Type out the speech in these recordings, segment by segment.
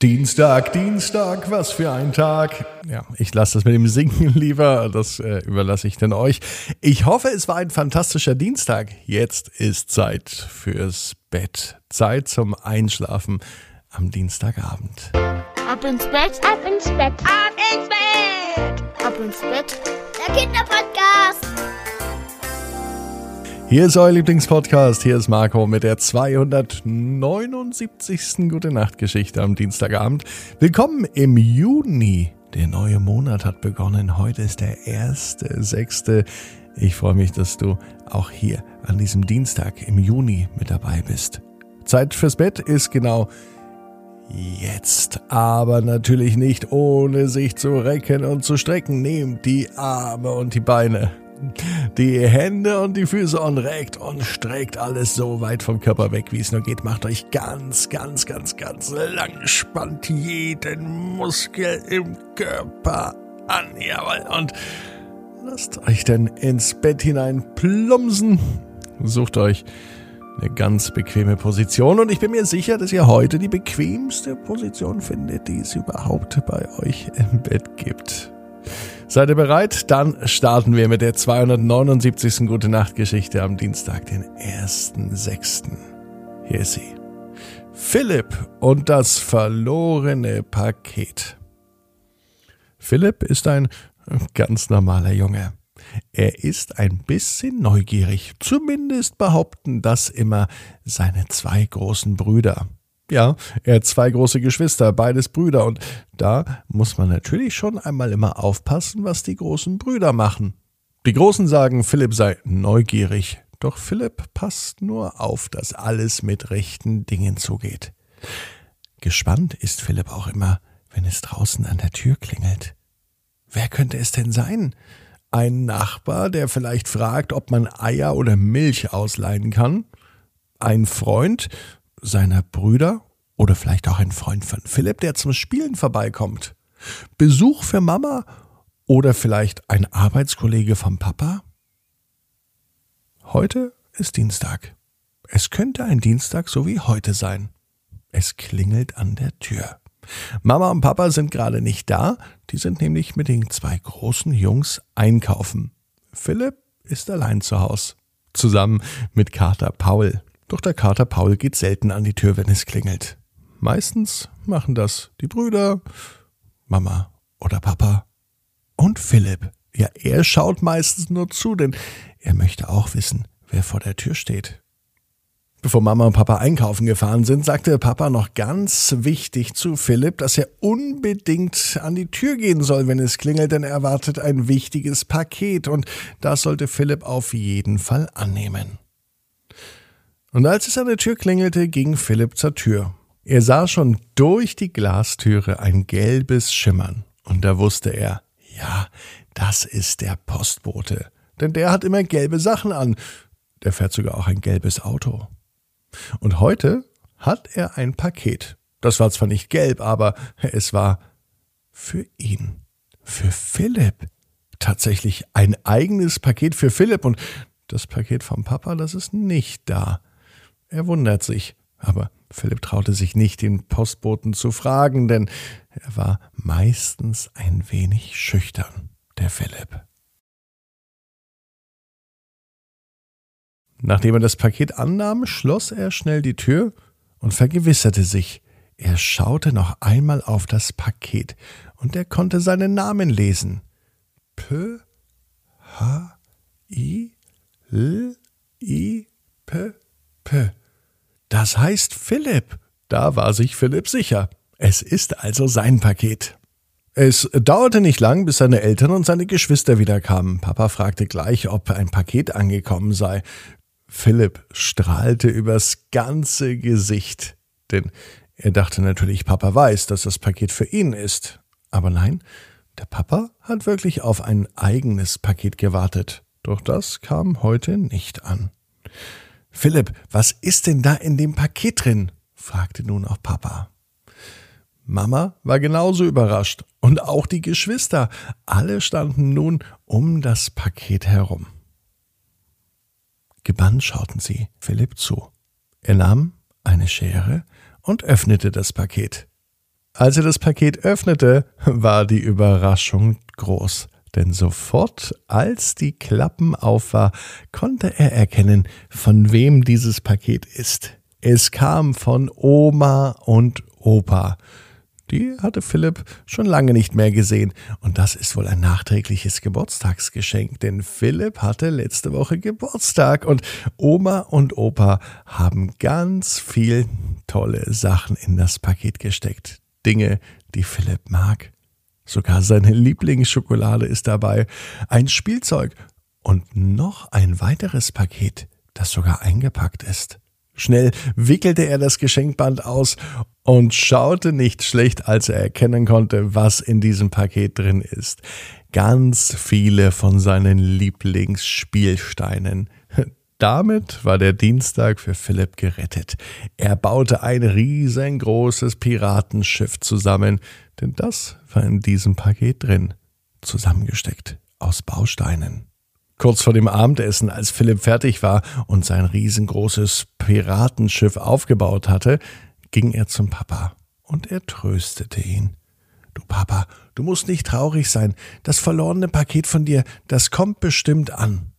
Dienstag, Dienstag, was für ein Tag. Ja, ich lasse das mit dem Singen lieber, das äh, überlasse ich denn euch. Ich hoffe, es war ein fantastischer Dienstag. Jetzt ist Zeit fürs Bett. Zeit zum Einschlafen am Dienstagabend. Ab ins Bett, ab ins Bett, ab ins Bett, ab ins Bett. Der Kinderpodcast. Hier ist euer Lieblingspodcast. Hier ist Marco mit der 279. Gute Nacht Geschichte am Dienstagabend. Willkommen im Juni. Der neue Monat hat begonnen. Heute ist der erste, sechste. Ich freue mich, dass du auch hier an diesem Dienstag im Juni mit dabei bist. Zeit fürs Bett ist genau jetzt, aber natürlich nicht ohne sich zu recken und zu strecken. Nehmt die Arme und die Beine die Hände und die Füße und regt und streckt alles so weit vom Körper weg, wie es nur geht. Macht euch ganz, ganz, ganz, ganz lang. Spannt jeden Muskel im Körper an. Jawohl. Und lasst euch dann ins Bett hinein plumpsen. Sucht euch eine ganz bequeme Position und ich bin mir sicher, dass ihr heute die bequemste Position findet, die es überhaupt bei euch im Bett gibt. Seid ihr bereit? Dann starten wir mit der 279. Gute Nacht Geschichte am Dienstag, den 1.6. Hier ist sie. Philipp und das verlorene Paket. Philipp ist ein ganz normaler Junge. Er ist ein bisschen neugierig, zumindest behaupten das immer seine zwei großen Brüder. Ja, er hat zwei große Geschwister, beides Brüder, und da muss man natürlich schon einmal immer aufpassen, was die großen Brüder machen. Die Großen sagen, Philipp sei neugierig, doch Philipp passt nur auf, dass alles mit rechten Dingen zugeht. Gespannt ist Philipp auch immer, wenn es draußen an der Tür klingelt. Wer könnte es denn sein? Ein Nachbar, der vielleicht fragt, ob man Eier oder Milch ausleihen kann? Ein Freund, seiner Brüder oder vielleicht auch ein Freund von Philipp, der zum Spielen vorbeikommt. Besuch für Mama oder vielleicht ein Arbeitskollege vom Papa? Heute ist Dienstag. Es könnte ein Dienstag so wie heute sein. Es klingelt an der Tür. Mama und Papa sind gerade nicht da, die sind nämlich mit den zwei großen Jungs einkaufen. Philipp ist allein zu Haus, zusammen mit Kater Paul. Doch der Kater Paul geht selten an die Tür, wenn es klingelt. Meistens machen das die Brüder, Mama oder Papa und Philipp. Ja, er schaut meistens nur zu, denn er möchte auch wissen, wer vor der Tür steht. Bevor Mama und Papa einkaufen gefahren sind, sagte Papa noch ganz wichtig zu Philipp, dass er unbedingt an die Tür gehen soll, wenn es klingelt, denn er erwartet ein wichtiges Paket und das sollte Philipp auf jeden Fall annehmen. Und als es an der Tür klingelte, ging Philipp zur Tür. Er sah schon durch die Glastüre ein gelbes Schimmern, und da wusste er, ja, das ist der Postbote, denn der hat immer gelbe Sachen an, der fährt sogar auch ein gelbes Auto. Und heute hat er ein Paket. Das war zwar nicht gelb, aber es war für ihn, für Philipp. Tatsächlich ein eigenes Paket für Philipp und das Paket vom Papa, das ist nicht da. Er wundert sich, aber Philipp traute sich nicht, den Postboten zu fragen, denn er war meistens ein wenig schüchtern, der Philipp. Nachdem er das Paket annahm, schloss er schnell die Tür und vergewisserte sich. Er schaute noch einmal auf das Paket und er konnte seinen Namen lesen. P H I L I P P. Das heißt Philipp. Da war sich Philipp sicher. Es ist also sein Paket. Es dauerte nicht lang, bis seine Eltern und seine Geschwister wiederkamen. Papa fragte gleich, ob ein Paket angekommen sei. Philipp strahlte übers ganze Gesicht, denn er dachte natürlich, Papa weiß, dass das Paket für ihn ist. Aber nein, der Papa hat wirklich auf ein eigenes Paket gewartet. Doch das kam heute nicht an. Philipp, was ist denn da in dem Paket drin? fragte nun auch Papa. Mama war genauso überrascht und auch die Geschwister. Alle standen nun um das Paket herum. Gebannt schauten sie Philipp zu. Er nahm eine Schere und öffnete das Paket. Als er das Paket öffnete, war die Überraschung groß. Denn sofort, als die Klappen auf war, konnte er erkennen, von wem dieses Paket ist. Es kam von Oma und Opa. Die hatte Philipp schon lange nicht mehr gesehen. Und das ist wohl ein nachträgliches Geburtstagsgeschenk, denn Philipp hatte letzte Woche Geburtstag und Oma und Opa haben ganz viel tolle Sachen in das Paket gesteckt. Dinge, die Philipp mag. Sogar seine Lieblingsschokolade ist dabei, ein Spielzeug und noch ein weiteres Paket, das sogar eingepackt ist. Schnell wickelte er das Geschenkband aus und schaute nicht schlecht, als er erkennen konnte, was in diesem Paket drin ist. Ganz viele von seinen Lieblingsspielsteinen. Damit war der Dienstag für Philipp gerettet. Er baute ein riesengroßes Piratenschiff zusammen, denn das war in diesem Paket drin, zusammengesteckt aus Bausteinen. Kurz vor dem Abendessen, als Philipp fertig war und sein riesengroßes Piratenschiff aufgebaut hatte, ging er zum Papa und er tröstete ihn. Du Papa, du musst nicht traurig sein. Das verlorene Paket von dir, das kommt bestimmt an.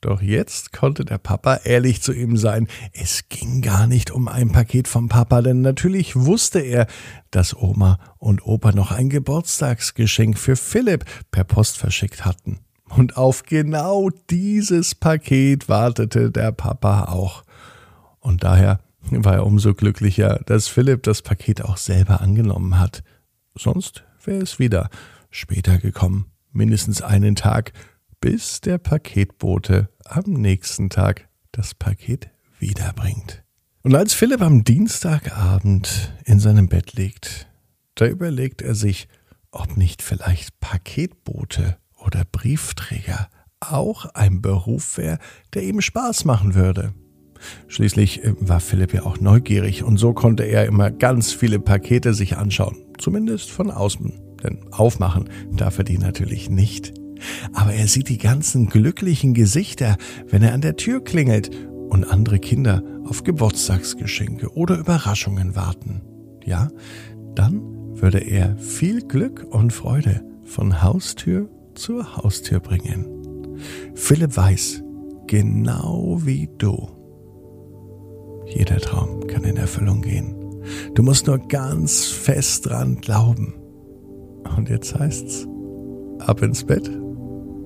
Doch jetzt konnte der Papa ehrlich zu ihm sein. Es ging gar nicht um ein Paket vom Papa, denn natürlich wusste er, dass Oma und Opa noch ein Geburtstagsgeschenk für Philipp per Post verschickt hatten. Und auf genau dieses Paket wartete der Papa auch. Und daher war er umso glücklicher, dass Philipp das Paket auch selber angenommen hat. Sonst wäre es wieder später gekommen, mindestens einen Tag, bis der Paketbote am nächsten Tag das Paket wiederbringt. Und als Philipp am Dienstagabend in seinem Bett liegt, da überlegt er sich, ob nicht vielleicht Paketbote oder Briefträger auch ein Beruf wäre, der ihm Spaß machen würde. Schließlich äh, war Philipp ja auch neugierig und so konnte er immer ganz viele Pakete sich anschauen, zumindest von außen, denn aufmachen darf er die natürlich nicht. Aber er sieht die ganzen glücklichen Gesichter, wenn er an der Tür klingelt und andere Kinder auf Geburtstagsgeschenke oder Überraschungen warten. Ja, dann würde er viel Glück und Freude von Haustür zur Haustür bringen. Philipp weiß, genau wie du, jeder Traum kann in Erfüllung gehen. Du musst nur ganz fest dran glauben. Und jetzt heißt's, ab ins Bett,